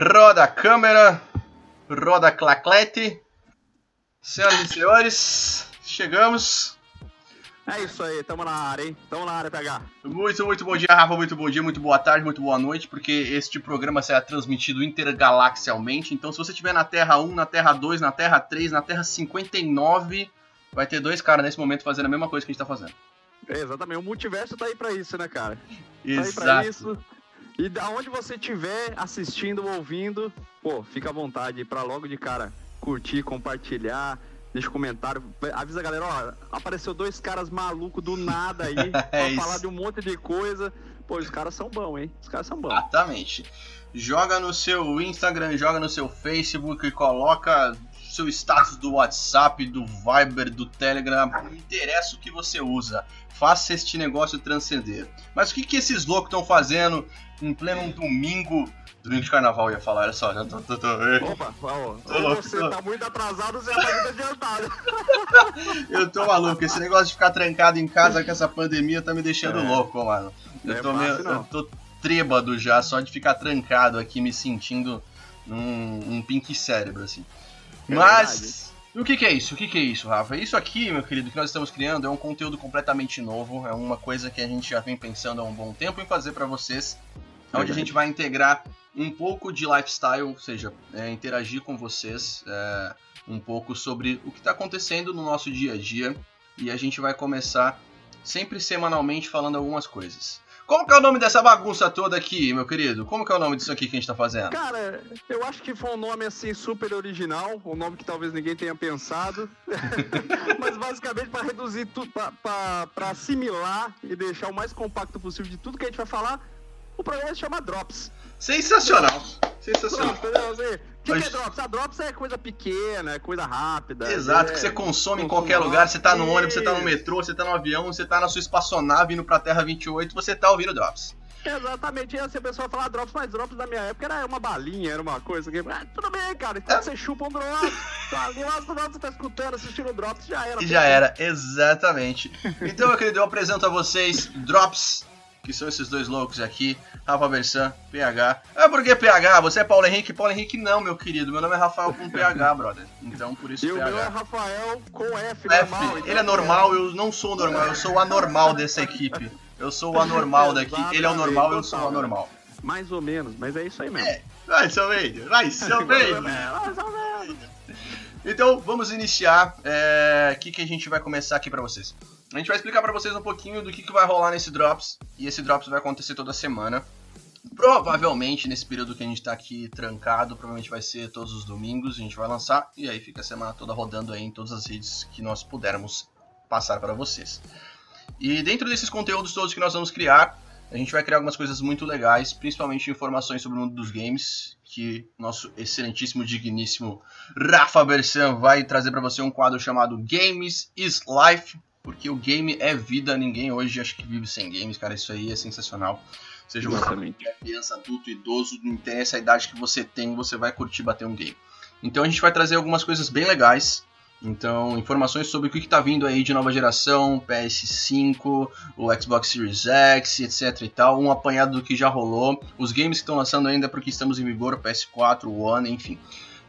Roda a câmera, roda a claclete. Senhoras e senhores, chegamos. É isso aí, tamo na área, hein? Tamo na área, PH. Muito, muito bom dia, Rafa. Muito bom dia, muito boa tarde, muito boa noite, porque este programa será transmitido intergalaxialmente. Então, se você estiver na Terra 1, na Terra 2, na Terra 3, na Terra 59, vai ter dois caras nesse momento fazendo a mesma coisa que a gente tá fazendo. É, exatamente, o multiverso tá aí pra isso, né, cara? Exato. Tá aí pra isso. E da onde você estiver assistindo ou ouvindo, pô, fica à vontade pra logo de cara curtir, compartilhar, deixa um comentário, avisa a galera, ó, apareceu dois caras malucos do nada aí, É pra falar de um monte de coisa. Pô, os caras são bons, hein? Os caras são bons. Exatamente. Joga no seu Instagram, joga no seu Facebook e coloca seu status do WhatsApp, do Viber, do Telegram, não interessa o que você usa. Faça este negócio transcender. Mas o que, que esses loucos estão fazendo em pleno domingo? Domingo de carnaval eu ia falar, olha só, tô, tô, tô- Opa, ou louco, você tô. tá muito atrasado, você tá muito adiantado. Eu tô maluco, esse negócio de ficar trancado em casa com essa pandemia tá me deixando É. louco, mano. Eu é tô, fácil, meio, não. eu tô trêbado já, só de ficar trancado aqui, me sentindo num um pink cérebro, assim. É Mas, o que, que é isso? O que, que é isso, Rafa? Isso aqui, meu querido, que nós estamos criando é um conteúdo completamente novo, é uma coisa que a gente já vem pensando há um bom tempo em fazer pra vocês, onde a Verdade. gente vai integrar um pouco de lifestyle, ou seja, é, interagir com vocês é, um pouco sobre o que está acontecendo no nosso dia a dia e a gente vai começar sempre semanalmente falando algumas coisas. Como que é o nome dessa bagunça toda aqui, meu querido? Como que é o nome disso aqui que a gente tá fazendo? Cara, eu acho que foi um nome assim super original, um nome que talvez ninguém tenha pensado, mas basicamente para reduzir tudo, para assimilar e deixar o mais compacto possível de tudo que a gente vai falar, o programa se chama Drops. Sensacional! Drops, Sensacional! entendeu? Assim, O que, que é Drops? A Drops é coisa pequena, é coisa rápida. Exato, é- que você consome em qualquer lugar, você tá no ônibus, você tá no metrô, você tá no avião, você tá na sua espaçonave indo pra Terra 28, você tá ouvindo Drops. Exatamente, e assim a pessoa fala Drops, mas Drops da minha época era uma balinha, era uma coisa que. Ah, tudo bem, cara, então você chupa um Drops, tá, Drops, você tá escutando, assistindo Drops, já era. Já era, exatamente. Então, meu querido, eu apresento a vocês Drops, que são esses dois loucos aqui, Rafa Bersan, PH. Ah, por que PH? Você é Paulo Henrique? Paulo Henrique não, meu querido. Meu nome é Rafael com PH, brother. Então, por isso E o meu é PH. Rafael com F, F, normal. então ele é normal, eu não sou o normal, eu sou o anormal dessa equipe. Eu sou o anormal daqui. Ele é o normal, eu sou o anormal. Mais ou menos, mas é isso aí mesmo. É. Vai, seu Vader, vai, seu. É, menos. Então, vamos iniciar. é, O que, que a gente vai começar aqui pra vocês? A gente vai explicar pra vocês um pouquinho do que, que vai rolar nesse Drops. E esse Drops vai acontecer toda semana. Provavelmente, nesse período que a gente tá aqui trancado, provavelmente vai ser todos os domingos. A gente vai lançar. E aí fica a semana toda rodando aí em todas as redes que nós pudermos passar para vocês. E dentro desses conteúdos todos que nós vamos criar, a gente vai criar algumas coisas muito legais, principalmente informações sobre o mundo dos games, que nosso excelentíssimo, digníssimo Rafa Bersan vai trazer para você um quadro chamado Games is Life, porque o game é vida, ninguém hoje acha que vive sem games, cara, isso aí é sensacional. Seja você Exatamente. criança, adulto, idoso, não interessa a idade que você tem, você vai curtir bater um game. Então a gente vai trazer algumas coisas bem legais. Então, informações sobre o que está vindo aí de nova geração, PS5, o Xbox Series X, etc e tal, um apanhado do que já rolou, os games que estão lançando ainda porque estamos em vigor, o PS4, o One, enfim.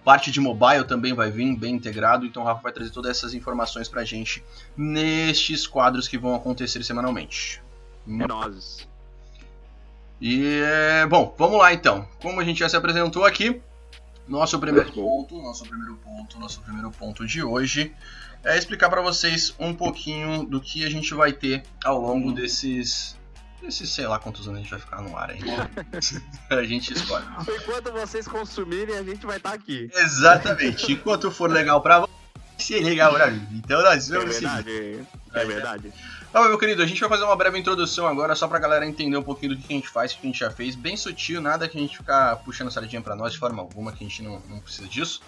Parte de mobile também vai vir bem integrado, então o Rafa vai trazer todas essas informações pra gente nestes quadros que vão acontecer semanalmente. É nozes. E, é, bom, vamos lá então. Como a gente já se apresentou aqui, nosso primeiro ponto, nosso primeiro ponto, nosso primeiro ponto de hoje é explicar para vocês um pouquinho do que a gente vai ter ao longo desses, desses sei lá quantos anos a gente vai ficar no ar aí. a gente escolhe. Enquanto vocês consumirem, a gente vai estar aqui. Exatamente. Enquanto for legal para você, se legal pra mim. Então nós É vamos seguir. verdade. É verdade. Tá bom, meu querido, a gente vai fazer uma breve introdução agora, só pra galera entender um pouquinho do que a gente faz, o que a gente já fez, bem sutil, nada que a gente ficar puxando sardinha pra nós de forma alguma, que a gente não, não precisa disso.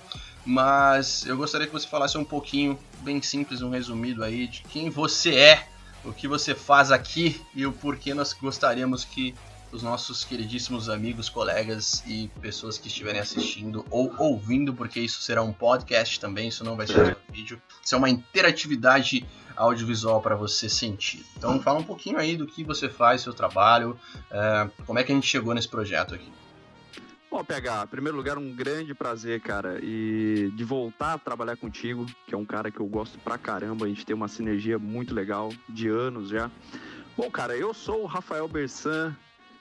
Mas eu gostaria que você falasse um pouquinho, bem simples, um resumido aí, de quem você é, o que você faz aqui e o porquê nós gostaríamos que os nossos queridíssimos amigos, colegas e pessoas que estiverem assistindo ou ouvindo, porque isso será um podcast também, isso não vai ser só vídeo. Isso é uma interatividade audiovisual para você sentir. Então fala um pouquinho aí do que você faz, seu trabalho, é, como é que a gente chegou nesse projeto aqui. Bom, PH, em primeiro lugar, um grande prazer, cara, e de voltar a trabalhar contigo, que é um cara que eu gosto pra caramba, a gente tem uma sinergia muito legal, de anos já. Bom, cara, eu sou o Rafael Bersan,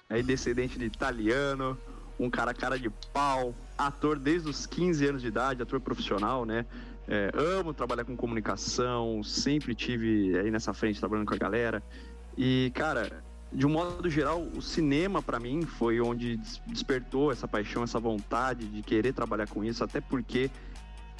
aí descendente de italiano, um cara cara de pau, ator desde os 15 anos de idade, ator profissional, né? É, amo trabalhar com comunicação, sempre tive aí nessa frente trabalhando com a galera. E, cara, de um modo geral, o cinema para mim foi onde despertou essa paixão, essa vontade de querer trabalhar com isso, até porque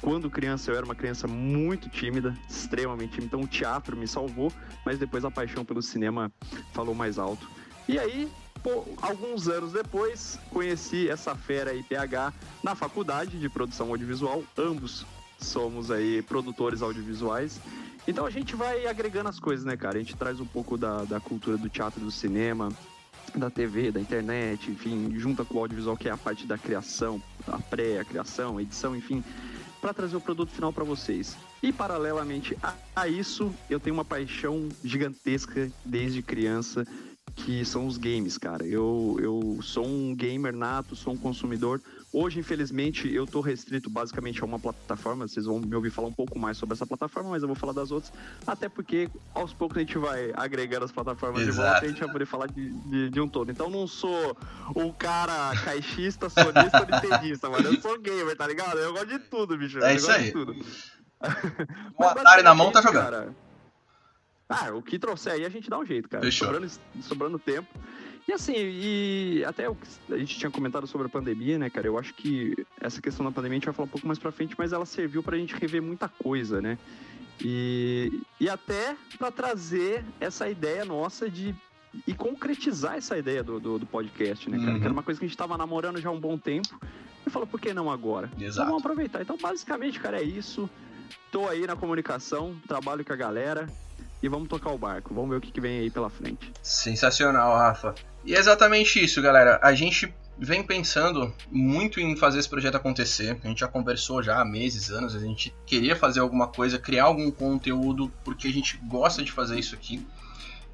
quando criança eu era uma criança muito tímida, extremamente tímida, então o teatro me salvou, mas depois a paixão pelo cinema falou mais alto. E aí, pô, alguns anos depois, conheci essa fera IPH na faculdade de produção audiovisual, ambos somos aí produtores audiovisuais então a gente vai agregando as coisas, né, cara? A gente traz um pouco da, da cultura do teatro, do cinema, da TV, da internet, enfim, junta com o audiovisual, que é a parte da criação, a pré, a criação, a edição, enfim, para trazer o produto final para vocês. E paralelamente a, a isso, eu tenho uma paixão gigantesca desde criança que são os games, cara. Eu, eu sou um gamer nato, sou um consumidor. Hoje, infelizmente, eu tô restrito basicamente a uma plataforma. Vocês vão me ouvir falar um pouco mais sobre essa plataforma, mas eu vou falar das outras. Até porque aos poucos a gente vai agregando as plataformas Exato. de volta e a gente vai poder falar de, de, de, um todo. Então não sou o cara caixista, sonista ou nintendista, mano. Eu sou gamer, tá ligado? Eu gosto de tudo, bicho. É eu isso aí. Com o Atari na mão tá jogando. Cara, ah, o que trouxer aí a gente dá um jeito, cara. Fechou. Sobrando, sobrando tempo. E assim, e até a gente tinha comentado sobre a pandemia, né, cara? Eu acho que essa questão da pandemia a gente vai falar um pouco mais pra frente, mas ela serviu pra gente rever muita coisa, né? E, e até para trazer essa ideia nossa de e concretizar essa ideia do, do, do podcast, né, cara? Uhum. Que era uma coisa que a gente tava namorando já há um bom tempo. E falou, por que não agora? Exato. Então vamos aproveitar. Então, basicamente, cara, é isso. Tô aí na comunicação, trabalho com a galera e vamos tocar o barco. Vamos ver o que, que vem aí pela frente. Sensacional, Rafa. E é exatamente isso, galera. A gente vem pensando muito em fazer esse projeto acontecer. A gente já conversou já há meses, anos. A gente queria fazer alguma coisa, criar algum conteúdo, porque a gente gosta de fazer isso aqui.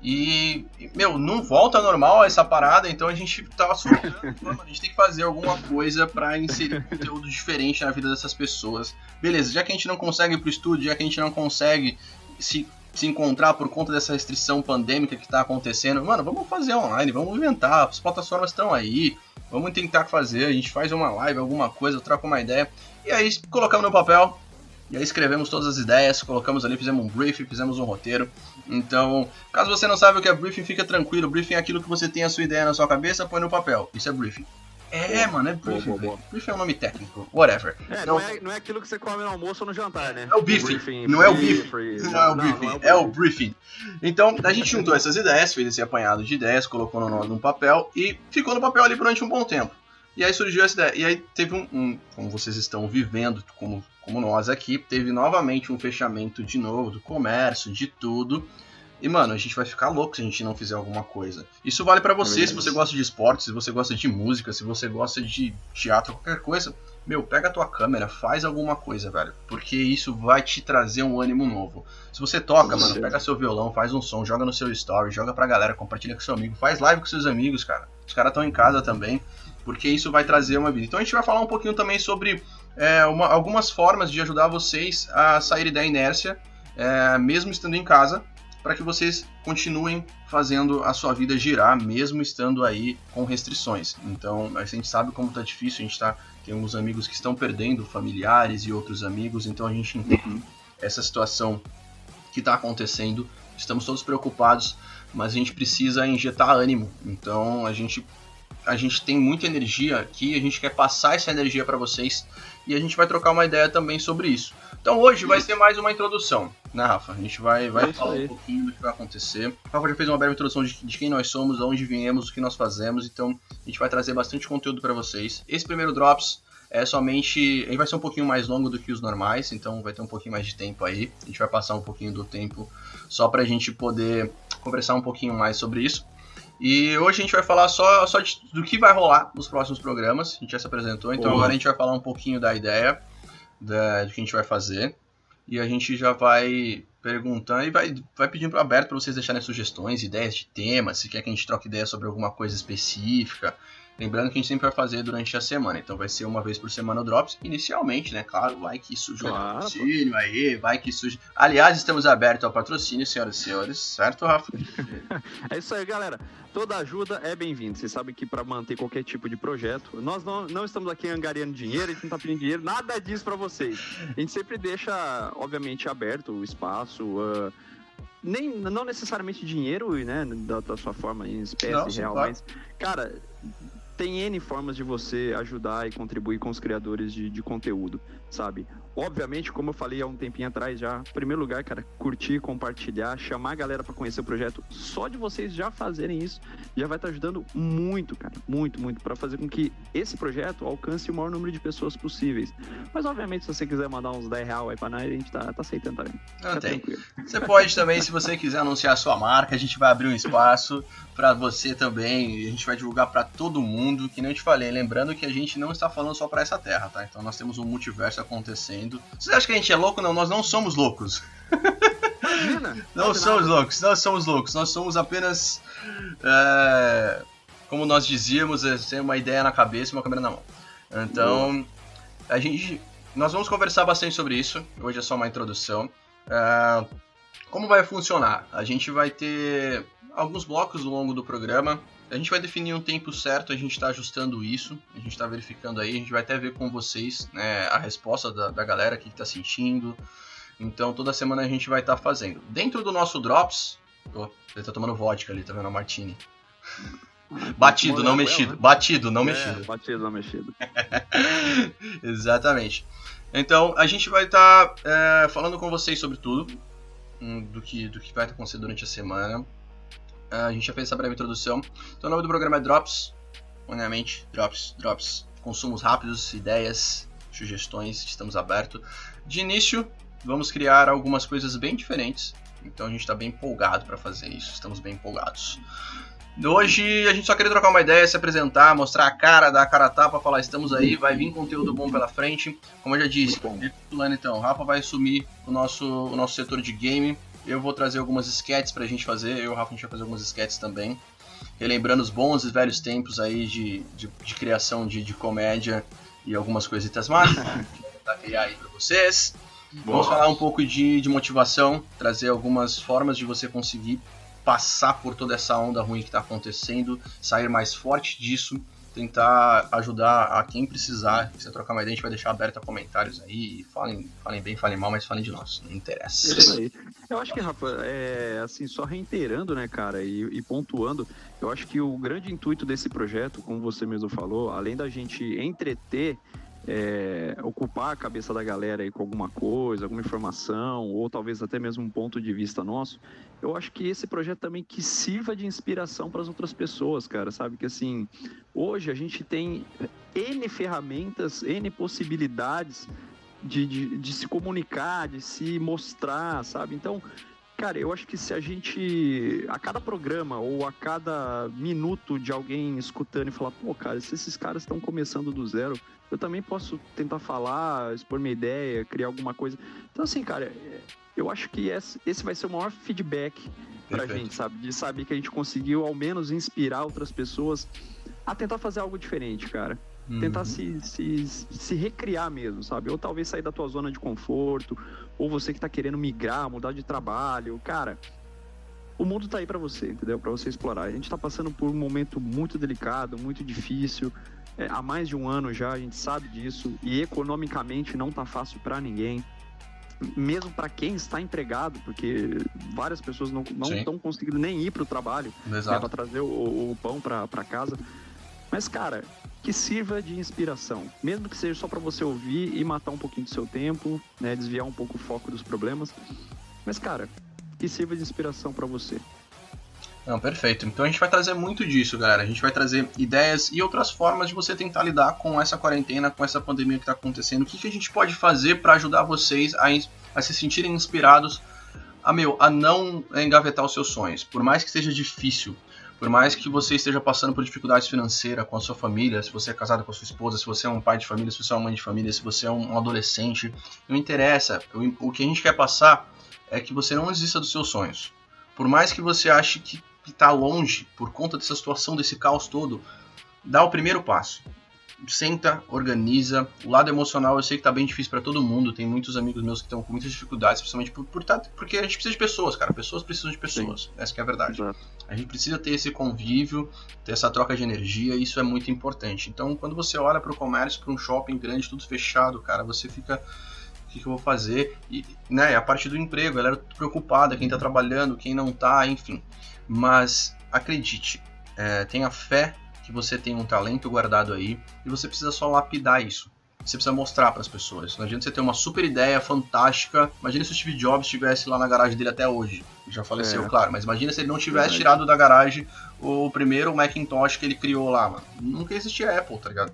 E, meu, não volta normal essa parada, então a gente tava surtando. a gente tem que fazer alguma coisa para inserir conteúdo diferente na vida dessas pessoas. Beleza, já que a gente não consegue ir pro estúdio, já que a gente não consegue se se encontrar por conta dessa restrição pandêmica que está acontecendo, mano, vamos fazer online, vamos inventar, as plataformas estão aí, vamos tentar fazer, a gente faz uma live, alguma coisa, troca uma ideia, e aí colocamos no papel, e aí escrevemos todas as ideias, colocamos ali, fizemos um briefing, fizemos um roteiro. Então, caso você não saiba o que é briefing, fica tranquilo, briefing é aquilo que você tem a sua ideia na sua cabeça, põe no papel, isso é briefing. É, mano, é briefing. Boa, boa, Briefing é um nome técnico. Whatever. É, não, não, é, não é aquilo que você come no almoço ou no jantar, né? É o briefing. não é o briefing. Não, é o briefing. é o briefing. Então, a gente juntou essas ideias, fez esse apanhado de ideias, colocou no, no papel e ficou no papel ali durante um bom tempo. E aí surgiu essa ideia. E aí teve um, um, como vocês estão vivendo, como, como nós aqui, teve novamente um fechamento de novo do comércio, de tudo. E, mano, a gente vai ficar louco se a gente não fizer alguma coisa. Isso vale para você, é se você gosta de esporte, se você gosta de música, se você gosta de teatro, qualquer coisa. Meu, pega a tua câmera, faz alguma coisa, velho. Porque isso vai te trazer um ânimo novo. Se você toca, mano, pega seu violão, faz um som, joga no seu story, joga pra galera, compartilha com seu amigo, faz live com seus amigos, cara. Os caras estão em casa também, porque isso vai trazer uma vida. Então a gente vai falar um pouquinho também sobre é, uma, algumas formas de ajudar vocês a saírem da inércia, é, mesmo estando em casa, para que vocês continuem fazendo a sua vida girar, mesmo estando aí com restrições. Então, a gente sabe como tá difícil, a gente tá, tem alguns amigos que estão perdendo familiares e outros amigos, então a gente entende essa situação que está acontecendo. Estamos todos preocupados, mas a gente precisa injetar ânimo. Então, a gente a gente tem muita energia aqui, a gente quer passar essa energia para vocês e a gente vai trocar uma ideia também sobre isso. Então hoje vai ser mais uma introdução, né, Rafa? A gente vai, vai é falar um pouquinho do que vai acontecer. O Rafa já fez uma breve introdução de, de, quem nós somos, de onde viemos, o que nós fazemos, então a gente vai trazer bastante conteúdo para vocês. Esse primeiro Drops é somente. Ele vai ser um pouquinho mais longo do que os normais, então vai ter um pouquinho mais de tempo aí. A gente vai passar um pouquinho do tempo só para a gente poder conversar um pouquinho mais sobre isso. E hoje a gente vai falar só, só de, do que vai rolar nos próximos programas. A gente já se apresentou, então agora a gente vai falar um pouquinho da ideia da, do que a gente vai fazer. E a gente já vai perguntando e vai, vai pedindo aberto para vocês deixarem sugestões, ideias de temas, se quer que a gente troque ideia sobre alguma coisa específica. Lembrando que a gente sempre vai fazer durante a semana, então vai ser uma vez por semana o Drops, inicialmente, né? Claro, vai que surge um Claro, patrocínio aí, vai que surge. Aliás, estamos abertos ao patrocínio, senhoras e senhores, certo, Rafa? É isso aí, galera. Toda ajuda é bem-vinda. Vocês sabem que para manter qualquer tipo de projeto, nós não, não estamos aqui angariando dinheiro, a gente não tá pedindo dinheiro, nada disso para vocês. A gente sempre deixa, obviamente, aberto o espaço. ah, nem, não necessariamente dinheiro, né? Da, da sua forma em espécie Não, real, claro. mas, cara, tem N formas de você ajudar e contribuir com os criadores de, de conteúdo, sabe? Obviamente, como eu falei há um tempinho atrás já, em primeiro lugar, cara, curtir, compartilhar, chamar a galera para conhecer o projeto. Só de vocês já fazerem isso, já vai estar ajudando muito, cara, muito, muito, para fazer com que esse projeto alcance o maior número de pessoas possíveis. Mas, obviamente, se você quiser mandar uns 10 reais aí pra nós, a gente tá, tá aceitando também. Não Fica tem. tranquilo. Você pode também, se você quiser anunciar a sua marca, a gente vai abrir um espaço para você também. e A gente vai divulgar para todo mundo, que nem eu te falei. Lembrando que a gente não está falando só para essa terra, tá? Então nós temos um multiverso acontecendo. Você acha que a gente é louco? Não, nós não somos loucos. Imagina! Não somos nada. loucos, não somos loucos. Nós somos apenas. é, como nós dizíamos, é, uma ideia na cabeça e uma câmera na mão. Então, a gente. Nós vamos conversar bastante sobre isso. Hoje é só uma introdução. É, como vai funcionar? A gente vai ter alguns blocos ao longo do programa. A gente vai definir um tempo certo, a gente está ajustando isso, a gente está verificando aí, a gente vai até ver com vocês né, a resposta da, da galera, o que está sentindo. Então toda semana a gente vai estar fazendo. Dentro do nosso Drops. Oh, ele tá tomando vodka ali, tá vendo a Martini? Batido, não Morango, mexido. né? Batido, não É, mexido. Batido, não mexido. Exatamente. Então, a gente vai estar é, falando com vocês sobre tudo, hum, do que, do que vai acontecer durante a semana. Ah, a gente já fez essa breve introdução. Então, o nome do programa é Drops, obviamente, Drops, Drops. Consumos rápidos, ideias, sugestões, estamos abertos. De início, vamos criar algumas coisas bem diferentes. Então, a gente está bem empolgado para fazer isso, estamos bem empolgados. Hoje a gente só queria trocar uma ideia, se apresentar, mostrar a cara, dar a cara a tapa, falar estamos aí, vai vir conteúdo bom pela frente. Como eu já disse, bom. recapitulando então, o Rafa vai assumir o nosso, o nosso setor de game. Eu vou trazer algumas sketches pra gente fazer, eu e o Rafa a gente vai fazer algumas sketches também. Relembrando os bons e velhos tempos aí de, de, de criação de, de comédia e algumas coisitas mais. vai tentar criar aí pra vocês. Vamos falar um pouco de, de motivação, trazer algumas formas de você conseguir passar por toda essa onda ruim que está acontecendo, sair mais forte disso, tentar ajudar a quem precisar. Se trocar uma ideia, a gente vai deixar aberto a comentários aí. Falem, falem bem, falem mal, mas falem de nós, não interessa. Isso aí. Eu acho que, Rafa, é, assim, só reiterando, né, cara, e, e pontuando, eu acho que o grande intuito desse projeto, como você mesmo falou, além da gente entreter, é, ocupar a cabeça da galera aí com alguma coisa, alguma informação, ou talvez até mesmo um ponto de vista nosso, eu acho que esse projeto também que sirva de inspiração para as outras pessoas, cara, sabe? Que assim, hoje a gente tem N ferramentas, N possibilidades de, de, de se comunicar, de se mostrar, sabe? Então, cara, eu acho que se a gente, a cada programa ou a cada minuto de alguém escutando e falar, pô, cara, se esses caras estão começando do zero, eu também posso tentar falar, expor minha ideia, criar alguma coisa. Então, assim, cara, eu acho que esse esse vai ser o maior feedback pra Perfeito. gente, sabe? De saber que a gente conseguiu, ao menos, inspirar outras pessoas a tentar fazer algo diferente, cara tentar Uhum. se, se, se recriar mesmo, sabe? Ou talvez sair da tua zona de conforto, ou você que tá querendo migrar, mudar de trabalho, cara. O mundo tá aí pra você, entendeu? Pra você explorar. A gente tá passando por um momento muito delicado, muito difícil. É, há mais de um ano já, a gente sabe disso. E economicamente não tá fácil pra ninguém. Mesmo pra quem está empregado, porque várias pessoas não estão conseguindo nem ir pro trabalho né, para trazer o, o pão para casa. Mas, cara, que sirva de inspiração. Mesmo que seja só para você ouvir e matar um pouquinho do seu tempo, né, desviar um pouco o foco dos problemas. Mas, cara, que sirva de inspiração para você. Não, perfeito. Então a gente vai trazer muito disso, galera. A gente vai trazer ideias e outras formas de você tentar lidar com essa quarentena, com essa pandemia que está acontecendo. O que, que a gente pode fazer para ajudar vocês a, a se sentirem inspirados a, meu, a não engavetar os seus sonhos. Por mais que seja difícil, por mais que você esteja passando por dificuldades financeiras com a sua família, se você é casado com a sua esposa, se você é um pai de família, se você é uma mãe de família, se você é um adolescente, não interessa. O, que a gente quer passar é que você não desista dos seus sonhos. Por mais que você ache que está longe por conta dessa situação, desse caos todo, dá o primeiro passo senta, organiza. O lado emocional eu sei que tá bem difícil para todo mundo. Tem muitos amigos meus que estão com muitas dificuldades, principalmente por, por tá, porque a gente precisa de pessoas, cara. Pessoas precisam de pessoas. Sim. Essa é a verdade. Exato. A gente precisa ter esse convívio, ter essa troca de energia, isso é muito importante. Então, quando você olha para o comércio, para um shopping grande, tudo fechado, cara, você fica o que, que, eu vou fazer? E, né, a parte do emprego, ela era preocupada, quem tá trabalhando, quem não tá, enfim. Mas acredite, é, tenha fé que você tem um talento guardado aí e você precisa só lapidar isso. Você precisa mostrar para as pessoas. Não adianta você ter uma super ideia fantástica. Imagina se o Steve Jobs estivesse lá na garagem dele até hoje. Já faleceu, é. claro. Mas imagina se ele não tivesse tirado da garagem o primeiro Macintosh que ele criou lá, mano. Nunca existia Apple, tá ligado?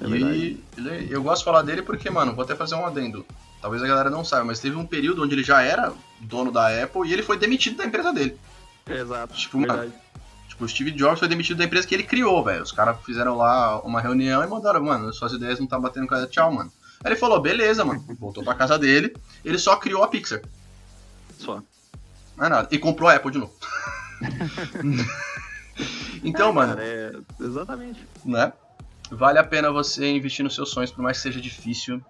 É e ele, eu gosto de falar dele porque, mano, vou até fazer um adendo. Talvez a galera não saiba, mas teve um período onde ele já era dono da Apple e ele foi demitido da empresa dele. Exato. Tipo, mano, o Steve Jobs foi demitido da empresa que ele criou, velho. Os caras fizeram lá uma reunião e mandaram, mano, suas ideias não tá batendo com a tchau, mano. Aí ele falou, beleza, mano. Voltou pra casa dele. Ele só criou a Pixar. Só. Não é nada. E comprou a Apple de novo. então, é, mano. Cara, é... Exatamente. Né? Vale a pena você investir nos seus sonhos, por mais que seja difícil.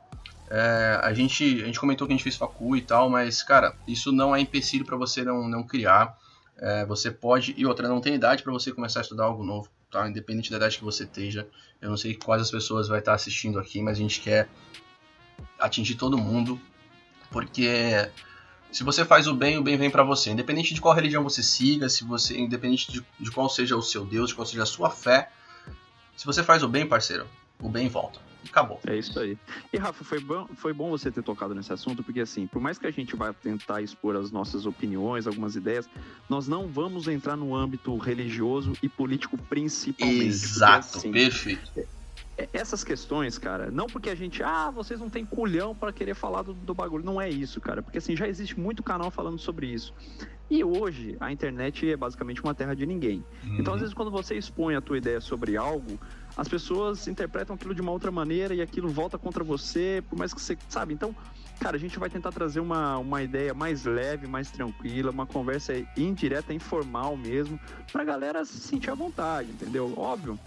É, a, gente, a gente comentou que a gente fez facu e tal, mas, cara, isso não é empecilho para você não, não criar. É, você pode. E outra, não tem idade para você começar a estudar algo novo, tá? Independente da idade que você esteja. Eu não sei quais as pessoas vai estar assistindo aqui, mas a gente quer atingir todo mundo. Porque se você faz o bem, o bem vem para você. Independente de qual religião você siga, se você, independente de, de qual seja o seu Deus, de qual seja a sua fé, se você faz o bem, parceiro, o bem volta acabou. É isso aí. E Rafa, foi bom, foi bom você ter tocado nesse assunto, porque assim, por mais que a gente vá tentar expor as nossas opiniões, algumas ideias, nós não vamos entrar no âmbito religioso e político principalmente. Exato, porque, assim, perfeito. É, é, essas questões, cara, não porque a gente, ah, vocês não têm culhão para querer falar do, do, bagulho. Não é isso, cara. Porque assim, já existe muito canal falando sobre isso. E hoje, a internet é basicamente uma terra de ninguém. Uhum. Então, às vezes, quando você expõe a tua ideia sobre algo, as pessoas interpretam aquilo de uma outra maneira e aquilo volta contra você, por mais que você, sabe? Então, cara, a gente vai tentar trazer uma, uma ideia mais leve, mais tranquila, uma conversa indireta, informal mesmo, pra galera se sentir à vontade, entendeu? Óbvio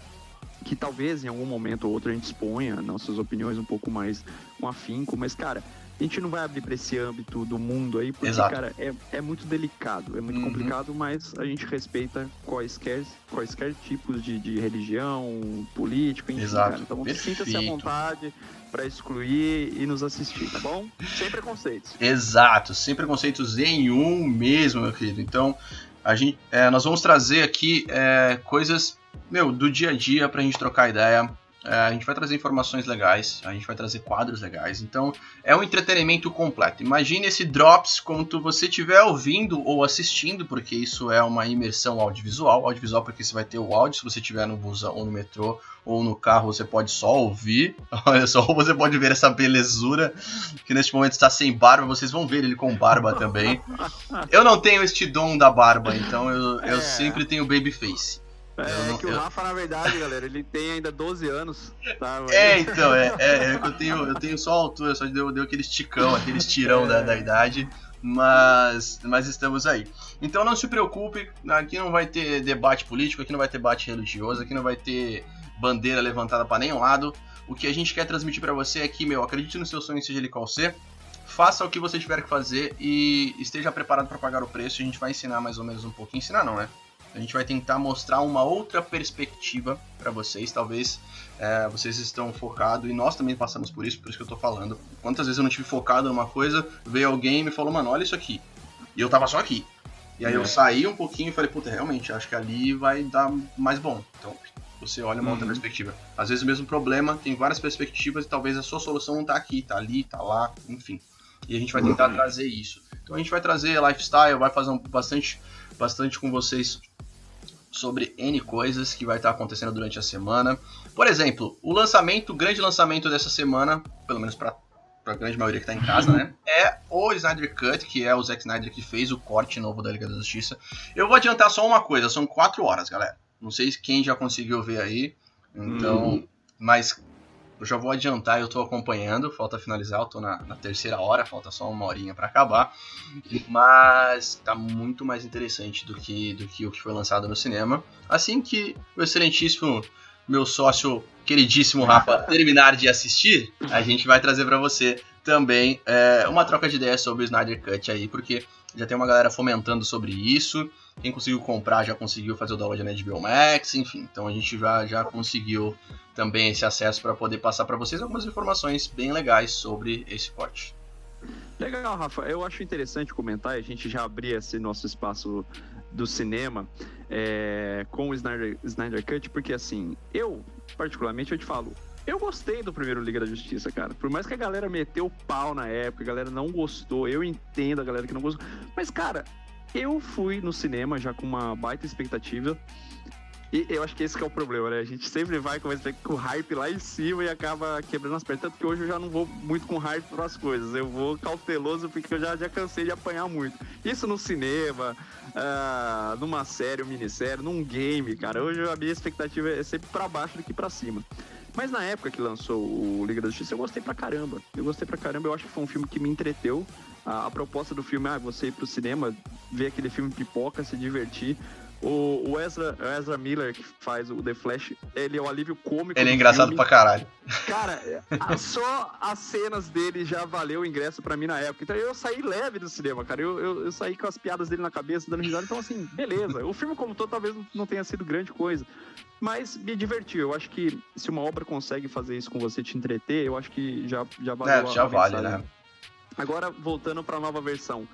que talvez em algum momento ou outro a gente exponha nossas opiniões um pouco mais com afinco, mas, cara, a gente não vai abrir para esse âmbito do mundo aí, porque, Exato. cara, é, é muito delicado, é muito uhum. complicado, mas a gente respeita quaisquer, quaisquer tipos de, de religião, político, enfim, Exato. cara. Então sinta-se à vontade para excluir e nos assistir, tá bom? Sem preconceitos. Exato, sem preconceitos nenhum mesmo, meu querido. Então, a gente, é, nós vamos trazer aqui é, coisas, meu, do dia a dia pra gente trocar ideia a gente vai trazer informações legais, a gente vai trazer quadros legais. Então é um entretenimento completo. Imagine esse Drops quando você estiver ouvindo ou assistindo, porque isso é uma imersão audiovisual. Audiovisual porque você vai ter o áudio se você estiver no busão ou no metrô ou no carro, você pode só ouvir. Olha só, ou você pode ver essa belezura que neste momento está sem barba. Vocês vão ver ele com barba também. Eu não tenho este dom da barba, então eu, eu é. sempre tenho babyface. É, não, que o eu... Rafa, na verdade, galera, ele tem ainda 12 anos. Tá, é, então, é, é, é, eu, tenho, eu tenho só a altura, só deu, deu aquele esticão, aquele estirão é. da, da idade, mas, mas estamos aí. Então não se preocupe, aqui não vai ter debate político, aqui não vai ter debate religioso, aqui não vai ter bandeira levantada para nenhum lado. O que a gente quer transmitir para você é que, meu, acredite no seu sonho, seja ele qual ser, faça o que você tiver que fazer e esteja preparado para pagar o preço. A gente vai ensinar mais ou menos um pouquinho, ensinar não, né? A gente vai tentar mostrar uma outra perspectiva para vocês. Talvez é, vocês estão focados, e nós também passamos por isso, por isso que eu tô falando. Quantas vezes eu não tive focado numa coisa, veio alguém e me falou, mano, olha isso aqui. E eu tava só aqui. E aí é. eu saí um pouquinho e falei, puta, realmente, acho que ali vai dar mais bom. Então, você olha uma uhum. outra perspectiva. Às vezes o mesmo problema tem várias perspectivas e talvez a sua solução não tá aqui, tá ali, tá lá, enfim. E a gente vai tentar uhum. trazer isso. Então a gente vai trazer lifestyle, vai fazer um, bastante, bastante com vocês sobre N coisas que vai estar acontecendo durante a semana. Por exemplo, o lançamento, o grande lançamento dessa semana, pelo menos para a grande maioria que está em casa, né? É o Snyder Cut, que é o Zack Snyder que fez o corte novo da Liga da Justiça. Eu vou adiantar só uma coisa, são quatro horas, galera. Não sei quem já conseguiu ver aí. Então, hum. mas eu já vou adiantar, eu tô acompanhando, falta finalizar, eu tô na, na terceira hora, falta só uma horinha para acabar. Mas tá muito mais interessante do que, do que o que foi lançado no cinema. Assim que o excelentíssimo meu sócio queridíssimo Rafa terminar de assistir, a gente vai trazer para você também é, uma troca de ideias sobre o Snyder Cut aí, porque já tem uma galera fomentando sobre isso. Quem conseguiu comprar já conseguiu fazer o download na HBO Max, enfim. Então a gente já, já conseguiu também esse acesso para poder passar para vocês algumas informações bem legais sobre esse corte. Legal, Rafa. Eu acho interessante comentar, a gente já abrir esse nosso espaço do cinema é, com o Snyder, Snyder Cut, porque assim, eu, particularmente, eu te falo, eu gostei do primeiro Liga da Justiça, cara. Por mais que a galera meteu pau na época, a galera não gostou, eu entendo a galera que não gostou. Mas, cara, eu fui no cinema já com uma baita expectativa. E eu acho que esse que é o problema, né? A gente sempre vai com, o hype lá em cima e acaba quebrando as pernas. Tanto que hoje eu já não vou muito com hype para as coisas. Eu vou cauteloso porque eu já, já cansei de apanhar muito. Isso no cinema, uh, numa série ou minissérie, num game, cara. Hoje a minha expectativa é sempre para baixo do que para cima. Mas na época que lançou o Liga da Justiça, eu gostei pra caramba. Eu gostei pra caramba, eu acho que foi um filme que me entreteu. A, a proposta do filme é ah, você ir pro cinema, ver aquele filme pipoca, se divertir. O, o Ezra, Ezra Miller, que faz o The Flash, ele é o alívio cômico. Ele é engraçado filme. pra caralho. Cara, só as cenas dele já valeu o ingresso pra mim na época. Então eu saí leve do cinema, cara. Eu, eu, eu saí com as piadas dele na cabeça, dando risada. Então, assim, beleza. O filme, como todo, talvez não tenha sido grande coisa. Mas me divertiu. Eu acho que se uma obra consegue fazer isso com você, te entreter, eu acho que já, já valeu é, já vale, né? Agora, voltando pra nova versão.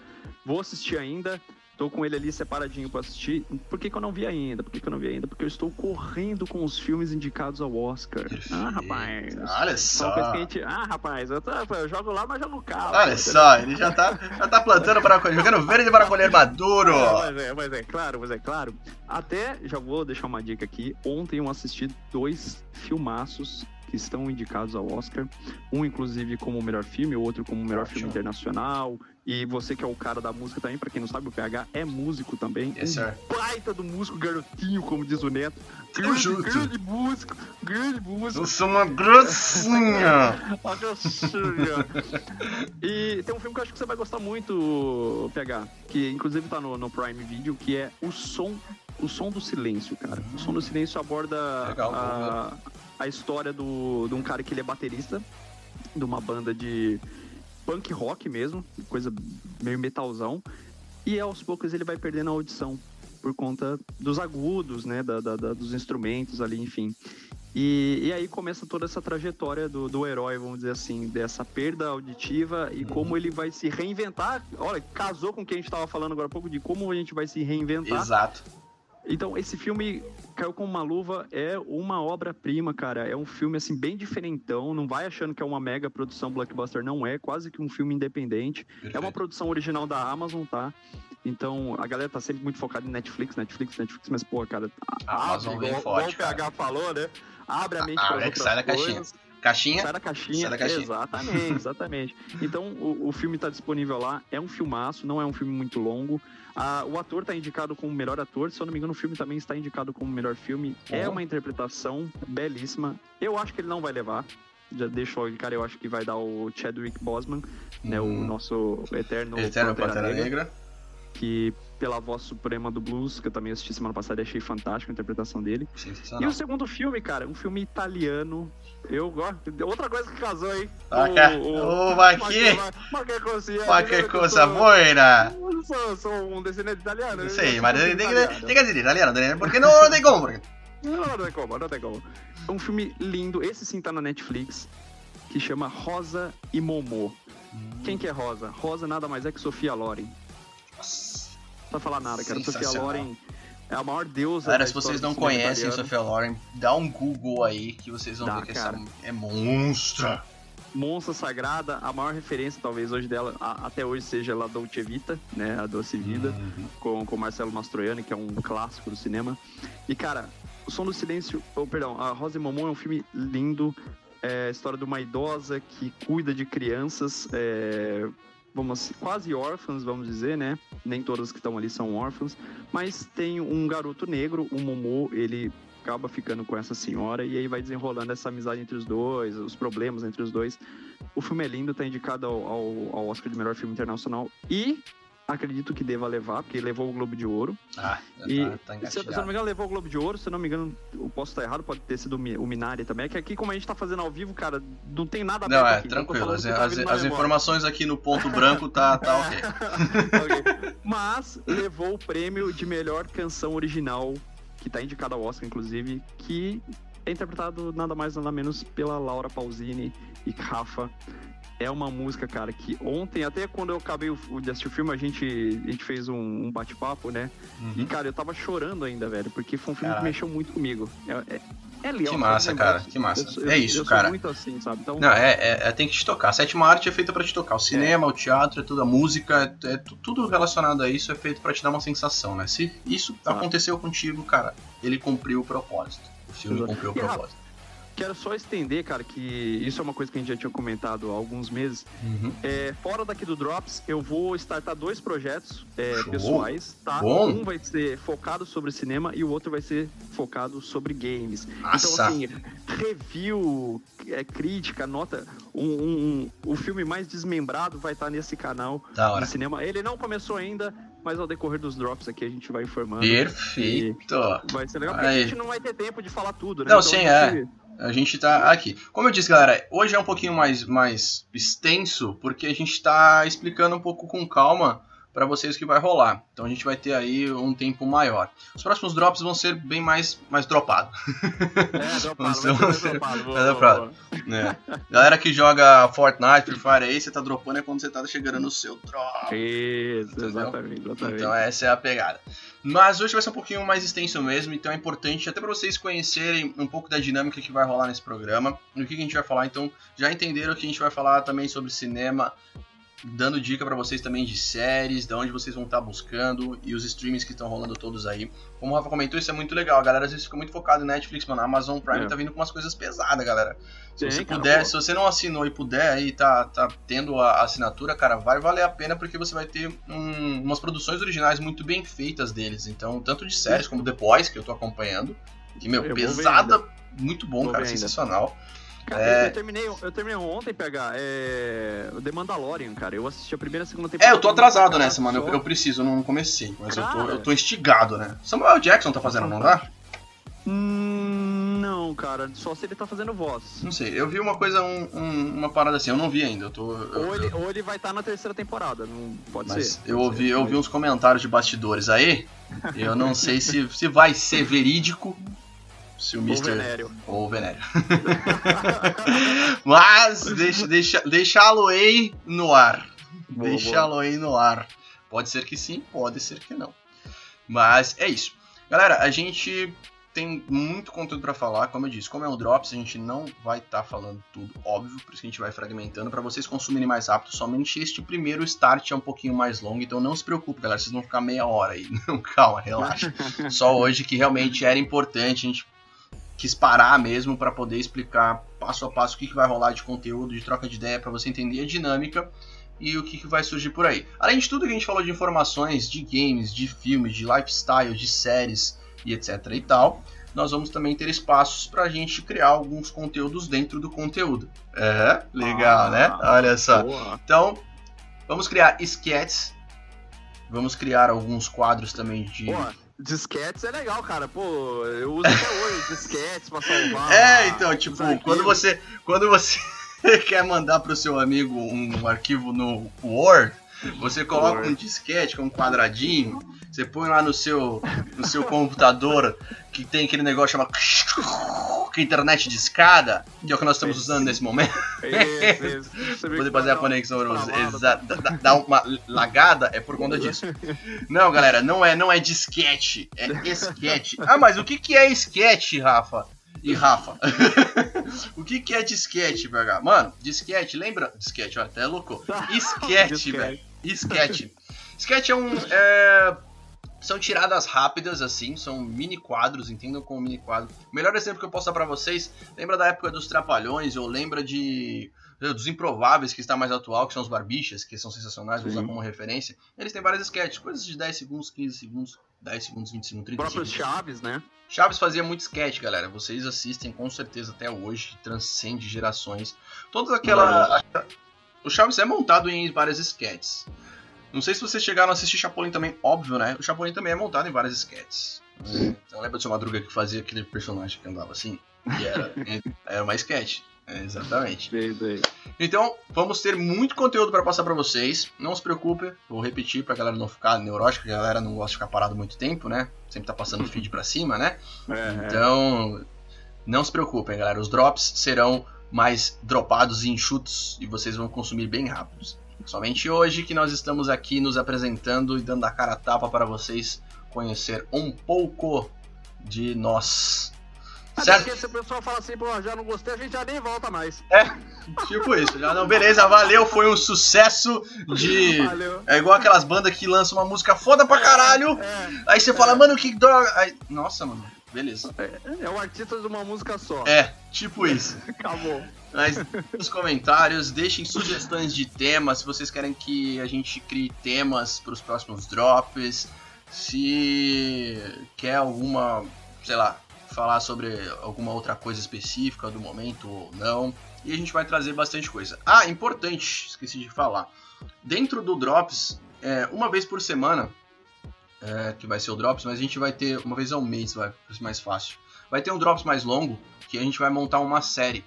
Vou assistir ainda. Tô com ele ali separadinho para assistir. Por que, que, eu não vi ainda? Por que, que, eu não vi ainda? Porque eu estou correndo com os filmes indicados ao Oscar. Perfeito. Ah, rapaz. Olha só. Gente... Ah, rapaz, eu, tô... eu, jogo lá, mas jogo cá. Olha só, ele já tá, já tá plantando para jogando verde para colher maduro. É, mas, é, mas é claro, mas é claro. Até, já vou deixar uma dica aqui. Ontem eu assisti dois filmaços que estão indicados ao Oscar. Um, inclusive, como o melhor filme, o outro como o melhor Ótimo. filme internacional. E você que é o cara da música também, para quem não sabe, o PH é músico também. Yes, um baita do músico, garotinho, como diz o Neto. Grande, grande músico, grande músico. Eu sou uma grossinha. uma grossinha. e tem um filme que eu acho que você vai gostar muito, PH, que inclusive tá no, no Prime Video, que é O Som o Som do Silêncio, cara. O Som do Silêncio aborda Legal, a, a história do, de um cara que ele é baterista de uma banda de punk rock mesmo, coisa meio metalzão. E aos poucos ele vai perdendo a audição por conta dos agudos, né, da, da, da dos instrumentos ali, enfim. E, e, aí começa toda essa trajetória do, do herói, vamos dizer assim, dessa perda auditiva e como ele vai se reinventar. Olha, casou com o que a gente estava falando agora há pouco de como a gente vai se reinventar. Exato. Então, esse filme caiu com uma luva, é uma obra-prima, cara. É um filme, assim, bem diferentão. Não vai achando que é uma mega produção blockbuster, não é. Quase que um filme independente. Perfeito. É uma produção original da Amazon, tá? Então, a galera tá sempre muito focada em Netflix, Netflix, Netflix, mas, pô, cara, a Amazon abre, igual, forte, igual o PH falou, né? Abre a mente ah, para outras sai da caixinha. Caixinha? Sai da caixinha, sai da caixinha. exatamente, exatamente. Então, o, o filme tá disponível lá, é um filmaço, não é um filme muito longo. Ah, o ator está indicado como melhor ator, se eu não me engano, o filme também está indicado como melhor filme. Oh. É uma interpretação belíssima. Eu acho que ele não vai levar. Já deixo logo, cara, eu acho que vai dar o Chadwick Boseman, né, o uhum. nosso eterno, eterno Pantera Negra. Negra. Que pela voz suprema do blues, que eu também assisti semana passada e achei fantástica a interpretação dele. E o segundo filme, cara, um filme italiano eu gosto. Outra coisa que casou aí. O, o, ma che, ma che così, ma che cosa buona. Sou, sou um descendente italiano. Sì, ma tem que dizer italiano, porque não, não tem como. Não, não tem como, não tem como. É um filme lindo, esse sim tá na Netflix, que chama Rosa e Momô. Hum. Quem que é Rosa? Rosa nada mais é que Sofia Loren. Nossa. Não falar nada, cara. Sofia Loren é a maior deusa. Galera, se vocês não conhecem. Sofia Loren, dá um Google aí que vocês vão dá, ver que cara. essa é monstra. Monstra Sagrada, a maior referência talvez hoje dela, a, até hoje, seja La Dolce Vita, né? A Doce Vida, uhum. com, com Marcelo Mastroianni, que é um clássico do cinema. E, cara, O Som do Silêncio, oh, perdão, a Rosa e Momon é um filme lindo, é a história de uma idosa que cuida de crianças, é, vamos quase órfãs, vamos dizer, né? Nem todas que estão ali são órfãs, mas tem um garoto negro, o Momô, ele acaba ficando com essa senhora e aí vai desenrolando essa amizade entre os dois, os problemas entre os dois. O filme é lindo, tá indicado ao, ao, ao Oscar de melhor filme internacional e acredito que deva levar, porque levou o Globo de Ouro. Ah, e, tá, tá se, eu não me engano, levou o Globo de Ouro, se eu não me engano, eu posso estar errado, pode ter sido o Minari também. É que aqui, como a gente tá fazendo ao vivo, cara, não tem nada Não, é, aqui, tranquilo. As, tá as, as informações aqui no ponto branco tá, tá ok. okay. Mas levou o prêmio de melhor canção original, que tá indicado ao Oscar, inclusive, que é interpretado nada mais nada menos pela Laura Pausini e Rafa é uma música, cara, que ontem, até quando eu acabei de assistir o filme, a gente, a gente fez um, um bate-papo, né? Uhum. E, cara, eu tava chorando ainda, velho, porque foi um filme que mexeu muito comigo. É, é, é legal. Que massa, cara, que massa. Eu, é isso, eu, cara. muito assim, sabe? Então... Não, é, é, é, tem que te tocar. A sétima arte é feita para te tocar. O cinema, o teatro, é tudo, a música, é, é tudo relacionado a isso é feito para te dar uma sensação, né? Se isso ah. aconteceu contigo, cara, ele cumpriu o propósito. O filme Exato. cumpriu o propósito. Quero só estender, cara, que isso é uma coisa que a gente já tinha comentado há alguns meses. Uhum. É, fora daqui do Drops, eu vou startar dois projetos é, pessoais, tá? Bom. Um vai ser focado sobre cinema e o outro vai ser focado sobre games. Então, Nossa. Então, assim, review, é, crítica, nota. Um, um, um, o filme mais desmembrado vai estar nesse canal de cinema. Ele não começou ainda, mas ao decorrer dos drops aqui a gente vai informando. Perfeito! Vai ser legal, porque a gente não vai ter tempo de falar tudo, né? Não, então, sim, é. A gente tá aqui. Como eu disse, galera, hoje é um pouquinho mais, mais extenso, porque a gente tá explicando um pouco com calma para vocês o que vai rolar. Então a gente vai ter aí um tempo maior. Os próximos drops vão ser bem mais, mais dropado. É, dropado, ser, vai ser dropado. Boa, dropado. É. Galera que joga Fortnite, Free Fire aí, você tá dropando é quando você tá chegando no seu drop. Isso, exatamente, exatamente. Então essa é a pegada. Mas hoje vai ser um pouquinho mais extenso mesmo, então é importante até para vocês conhecerem um pouco da dinâmica que vai rolar nesse programa, o que a gente vai falar. Então já entenderam que a gente vai falar também sobre cinema, dando dica para vocês também de séries, de onde vocês vão estar tá buscando e os streams que estão rolando todos aí. Como o Rafa comentou, isso é muito legal. A galera às vezes fica muito focado em Netflix, mano. A Amazon Prime é. tá vindo com umas coisas pesadas, galera. Se Sim, você puder, se você não assinou e puder aí tá, tá tendo a assinatura, cara, vai valer a pena porque você vai ter um, umas produções originais muito bem feitas deles. Então, tanto de séries como The Boys, que eu tô acompanhando. E, meu, eu pesada, muito bom, vou cara, sensacional. Ainda. Cara, é... eu, terminei, eu terminei ontem, pegar é... o The Mandalorian, cara. Eu assisti a primeira e a segunda temporada. É, eu tô atrasado nessa, mano. Eu, eu, preciso, eu não comecei. Mas eu, tô, eu tô instigado, né? Samuel Jackson tá fazendo, não dá? Hum, não, cara. Só se ele tá fazendo voz. Não sei. Eu vi uma coisa, um, um, uma parada assim. Eu não vi ainda. Eu tô, eu, ou, ele, ou ele vai estar tá na terceira temporada. Não pode mas ser. Eu ouvi, eu ouvi uns comentários de bastidores aí. eu não sei se, se vai ser verídico se o Ou Mr. Venério. Ou Venério. Mas deixa, deixa, deixá-lo aí no ar. Deixá-lo aí no ar. Pode ser que sim, pode ser que não. Mas é isso. Galera, a gente tem muito conteúdo para falar, como eu disse, como é um Drops, a gente não vai estar tá falando tudo, óbvio, por isso que a gente vai fragmentando para vocês consumirem mais rápido. Somente este primeiro start é um pouquinho mais longo, então não se preocupe, galera, vocês vão ficar meia hora aí. Não, calma, relaxa. Só hoje que realmente era importante a gente quis parar mesmo para poder explicar passo a passo o que, que vai rolar de conteúdo, de troca de ideia, para você entender a dinâmica e o que, que vai surgir por aí. Além de tudo que a gente falou de informações de games, de filmes, de lifestyle, de séries e etc e tal, nós vamos também ter espaços para a gente criar alguns conteúdos dentro do conteúdo. É, legal, né? ah, né? Olha só. Boa. Então, vamos criar sketches, vamos criar alguns quadros também de. Boa disquetes é legal, cara. Pô, eu uso até hoje disquetes pra salvar. É, então, tipo, quando você, quando você quer mandar pro seu amigo um arquivo no Word, você coloca Word. um disquete com um quadradinho, você põe lá no seu, no seu computador que tem aquele negócio chamado que é internet de escada, que é o que nós estamos usando nesse momento. Isso, isso. Poder fazer a conexão exata, dar uma lagada é por conta disso. Não, galera, não é, não é disquete, é esquete. Ah, mas o que, que é esquete, Rafa? E Rafa? o que, que é disquete, BH? Mano, disquete, lembra? Disquete, ó, até louco. Esquete, velho. Esquete. Esquete é um. É são tiradas rápidas, assim, são mini quadros, entendam como mini quadro. O melhor exemplo que eu posso dar pra vocês, lembra da época dos Trapalhões, ou lembra de dos Improváveis, que está mais atual, que são os Barbichas, que são sensacionais, vou usar como referência. Eles têm várias sketches, coisas de 10 segundos, 15 segundos, 10 segundos, 20 segundos, 30 próprios segundos. Chaves, né? Chaves fazia muito sketch, galera. Vocês assistem com certeza até hoje, transcende gerações. Todas aquela. O Chaves é montado em várias sketches. Não sei se vocês chegaram a assistir Chapolin também, óbvio, né? O Chapolin também é montado em várias sketches. Então lembra do seu Madruga que fazia aquele personagem que andava assim? Que era, era uma sketch. É, exatamente. Então, vamos ter muito conteúdo para passar para vocês. Não se preocupe, vou repetir pra galera não ficar neurótica, a galera não gosta de ficar parado muito tempo, né? Sempre tá passando feed para cima, né? É, é, então, não se preocupem, galera. Os drops serão mais dropados e enxutos e vocês vão consumir bem rápidos. Somente hoje que nós estamos aqui nos apresentando e dando a cara a tapa para vocês conhecer um pouco de nós. Até certo? porque se o pessoal fala assim, pô, já não gostei, a gente já nem volta mais. É, tipo isso. Já não, beleza, valeu, foi um sucesso de. Valeu. É igual aquelas bandas que lançam uma música foda pra caralho. É, é, aí você fala, é. mano, que droga. Aí, nossa, mano, beleza. É, é o artista de uma música só. É, tipo isso. Acabou. Mas nos comentários, deixem sugestões de temas, se vocês querem que a gente crie temas para os próximos drops, se quer alguma, sei lá, falar sobre alguma outra coisa específica do momento ou não. E a gente vai trazer bastante coisa. Ah, importante, esqueci de falar. Dentro do Drops, é, uma vez por semana, é, que vai ser o Drops, mas a gente vai ter uma vez ao mês, vai ser mais fácil. Vai ter um Drops mais longo, que a gente vai montar uma série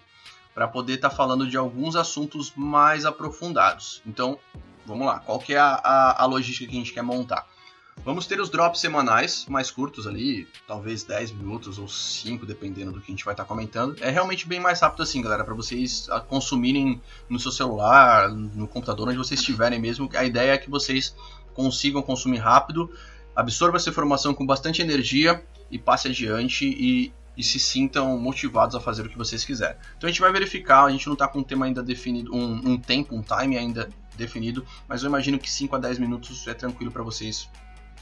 para poder estar tá falando de alguns assuntos mais aprofundados. Então, vamos lá, qual que é a, a, a logística que a gente quer montar? Vamos ter os drops semanais, mais curtos ali, talvez 10 minutos ou 5, dependendo do que a gente vai estar tá comentando. É realmente bem mais rápido assim, galera, para vocês ah, consumirem no seu celular, no computador, onde vocês estiverem mesmo. A ideia é que vocês consigam consumir rápido, absorva essa informação com bastante energia e passe adiante e e se sintam motivados a fazer o que vocês quiserem. Então a gente vai verificar, a gente não está com um tema ainda definido, um, um, tempo, um time ainda definido, mas eu imagino que 5 a 10 minutos é tranquilo para vocês.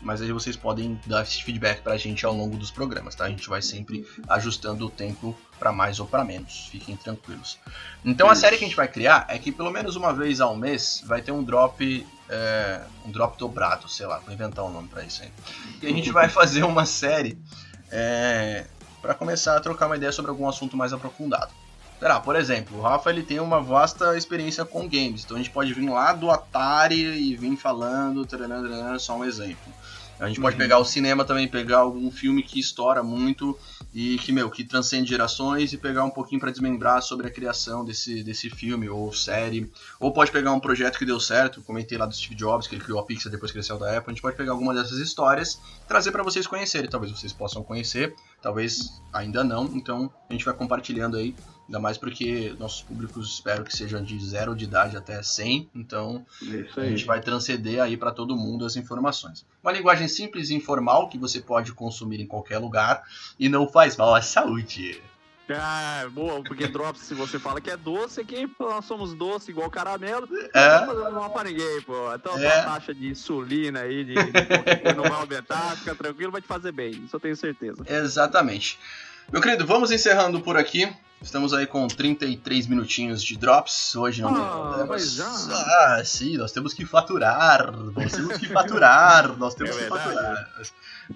Mas aí vocês podem dar esse feedback para a gente ao longo dos programas, tá? A gente vai sempre ajustando o tempo para mais ou para menos, fiquem tranquilos. Então a série que a gente vai criar é que pelo menos uma vez ao mês vai ter um drop, é, um drop dobrado, sei lá, vou inventar um nome para isso aí. E a gente vai fazer uma série é, para começar a trocar uma ideia sobre algum assunto mais aprofundado. Será, por exemplo, o Rafa ele tem uma vasta experiência com games, então a gente pode vir lá do Atari e vir falando, só um exemplo. A gente pode pegar o cinema também, pegar algum filme que estoura muito e que, meu, que transcende gerações e pegar um pouquinho para desmembrar sobre a criação desse, desse filme ou série. Ou pode pegar um projeto que deu certo, comentei lá do Steve Jobs, que ele criou a Pixar depois que ele saiu da Apple. A gente pode pegar alguma dessas histórias, trazer para vocês conhecerem. Talvez vocês possam conhecer, talvez ainda não. Então a gente vai compartilhando aí Ainda mais porque nossos públicos espero que sejam de zero de idade até 100, então a gente vai transcender aí para todo mundo as informações. Uma linguagem simples e informal que você pode consumir em qualquer lugar e não faz mal à saúde. Ah, boa, porque Drops, se você fala que é doce, aqui nós somos doce igual caramelo, é. não fazendo mal pra ninguém, pô. Então é. a taxa de insulina aí, de, de não vai aumentar, fica tranquilo, vai te fazer bem, isso eu tenho certeza. Exatamente. Meu querido, vamos encerrando por aqui. Estamos aí com 33 minutinhos de drops. Hoje não ah, mas já. Ah, sim, nós temos que faturar. Nós temos que faturar. Nós temos é que faturar.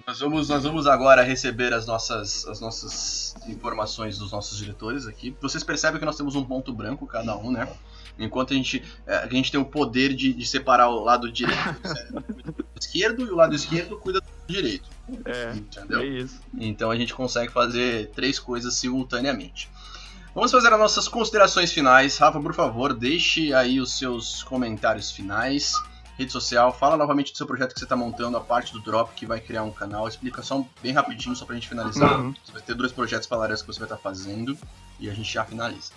Nós vamos, nós vamos agora receber as nossas, as nossas informações dos nossos diretores aqui. Vocês percebem que nós temos um ponto branco cada um, né? Enquanto a gente, é, a gente tem o poder de, de separar o lado direito do esquerdo e o lado esquerdo cuida do direito. É, entendeu? É isso. Então a gente consegue fazer três coisas simultaneamente. Vamos fazer as nossas considerações finais. Rafa, por favor, deixe aí os seus comentários finais. Rede social, fala novamente do seu projeto que você está montando, a parte do Drop, que vai criar um canal. Explicação bem rapidinho, só para a gente finalizar. Uhum. Você vai ter dois projetos paralelos que você vai estar tá fazendo e a gente já finaliza.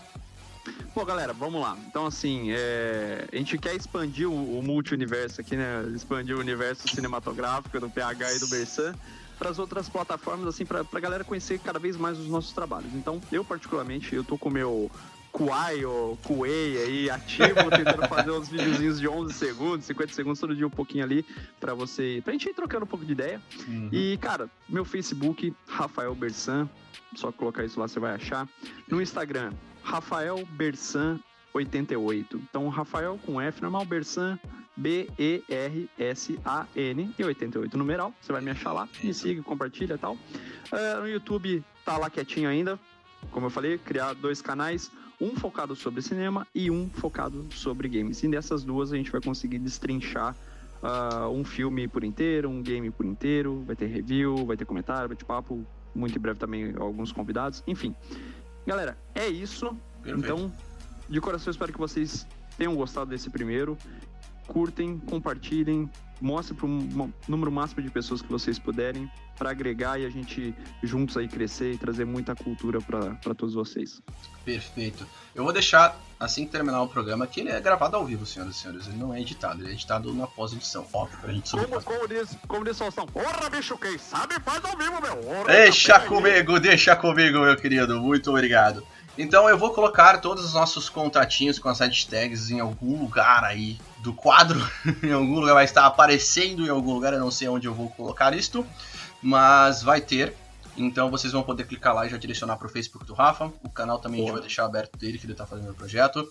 Bom, galera, vamos lá. Então, assim, é... a gente quer expandir o, o multi-universo aqui, né? Expandir o universo cinematográfico do PH e do Bersan para as outras plataformas, assim, para a galera conhecer cada vez mais os nossos trabalhos. Então, eu particularmente, eu tô com o meu Kuai ou Kuei aí ativo, tentando fazer uns videozinhos de 11 segundos, 50 segundos, todo dia um pouquinho ali para você, pra gente ir trocando um pouco de ideia. Uhum. E, cara, meu Facebook, Rafael Bersan, só colocar isso lá você vai achar. No Instagram, Rafael Bersan 88. Então, Rafael com F normal, Bersan B-E-R-S-A-N e 88 numeral. Você vai me achar lá, me siga, compartilha e tal. Uh, no YouTube tá lá quietinho ainda. Como eu falei, criar dois canais, um focado sobre cinema e um focado sobre games. E nessas duas a gente vai conseguir destrinchar uh, um filme por inteiro, um game por inteiro, vai ter review, vai ter comentário, vai ter papo, muito em breve também alguns convidados, enfim. Galera, é isso. Perfeito. Então, de coração, espero que vocês tenham gostado desse primeiro. Curtem, compartilhem, mostrem para um número máximo de pessoas que vocês puderem para agregar e a gente juntos aí crescer e trazer muita cultura para todos vocês. Perfeito. Eu vou deixar, assim que terminar o programa, que ele é gravado ao vivo, senhoras e senhores. Ele não é editado, ele é editado na pós-edição. Óbvio, pra gente subir. Como, como, diz, como diz Faustão, porra, bicho, quem sabe faz ao vivo, meu. Porra, deixa comigo, aí. deixa comigo, meu querido. Muito obrigado. Então eu vou colocar todos os nossos contatinhos com as hashtags em algum lugar aí do quadro. em algum lugar vai estar aparecendo em algum lugar, eu não sei onde eu vou colocar isto, mas vai ter. Então vocês vão poder clicar lá e já direcionar para o Facebook do Rafa. O canal também a gente vai deixar aberto dele, que ele está fazendo o projeto.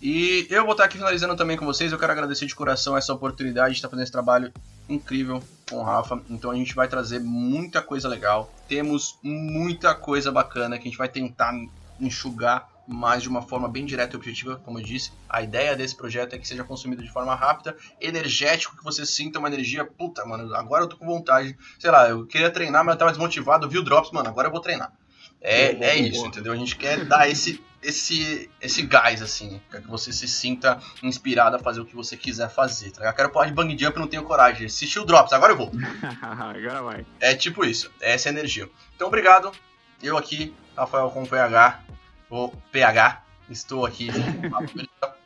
E eu vou estar aqui finalizando também com vocês. Eu quero agradecer de coração essa oportunidade de estar fazendo esse trabalho incrível com o Rafa. Então a gente vai trazer muita coisa legal. Temos muita coisa bacana que a gente vai tentar enxugar mais de uma forma bem direta e objetiva, como eu disse. A ideia desse projeto é que seja consumido de forma rápida, energético, que você sinta uma energia, puta, mano, agora eu tô com vontade. Sei lá, eu queria treinar, mas eu tava desmotivado, vi o Drops, mano, agora eu vou treinar. É, é isso, entendeu? A gente quer dar esse, esse, esse gás, assim, para que você se sinta inspirado a fazer o que você quiser fazer, tá? Eu quero pular de bang jump e não tenho coragem. Assistiu o Drops, agora eu vou. agora vai. É tipo isso, é essa energia. Então, obrigado. Eu aqui, Rafael com PH, o PH, estou aqui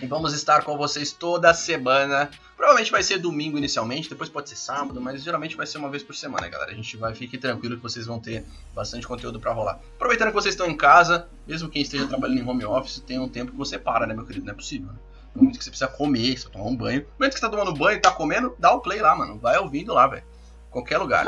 e vamos estar com vocês toda semana. Provavelmente vai ser domingo inicialmente, depois pode ser sábado, mas geralmente vai ser uma vez por semana, galera. A gente vai, fique tranquilo que vocês vão ter bastante conteúdo para rolar. Aproveitando que vocês estão em casa, mesmo quem esteja trabalhando em home office, tem um tempo que você para, né, meu querido? Não é possível, né? No momento que você precisa comer, você tomar um banho. No momento que você tá tomando banho e tá comendo, dá o play lá, mano. Vai ouvindo lá, velho. Qualquer lugar.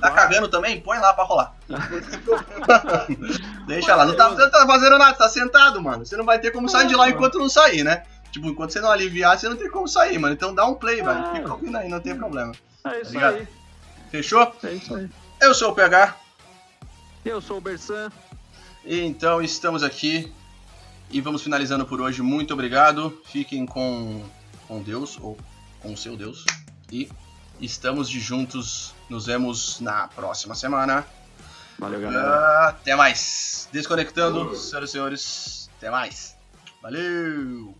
Tá cagando também? Põe lá pra rolar. Deixa lá. Não tá, não tá fazendo nada, tá sentado, mano. Você não vai ter como sair de lá enquanto não sair, né? Tipo, enquanto você não aliviar, você não tem como sair, mano. Então dá um play, velho. Ah. Fica ouvindo aí, não tem problema. É isso tá aí. Fechou? É isso aí. Eu sou o PH. Eu sou o Bersan. Então estamos aqui e vamos finalizando por hoje. Muito obrigado. Fiquem com, com Deus ou com o seu Deus. E Estamos de juntos. Nos vemos na próxima semana. Valeu, galera. Até mais. Desconectando, senhoras e senhores. Até mais. Valeu!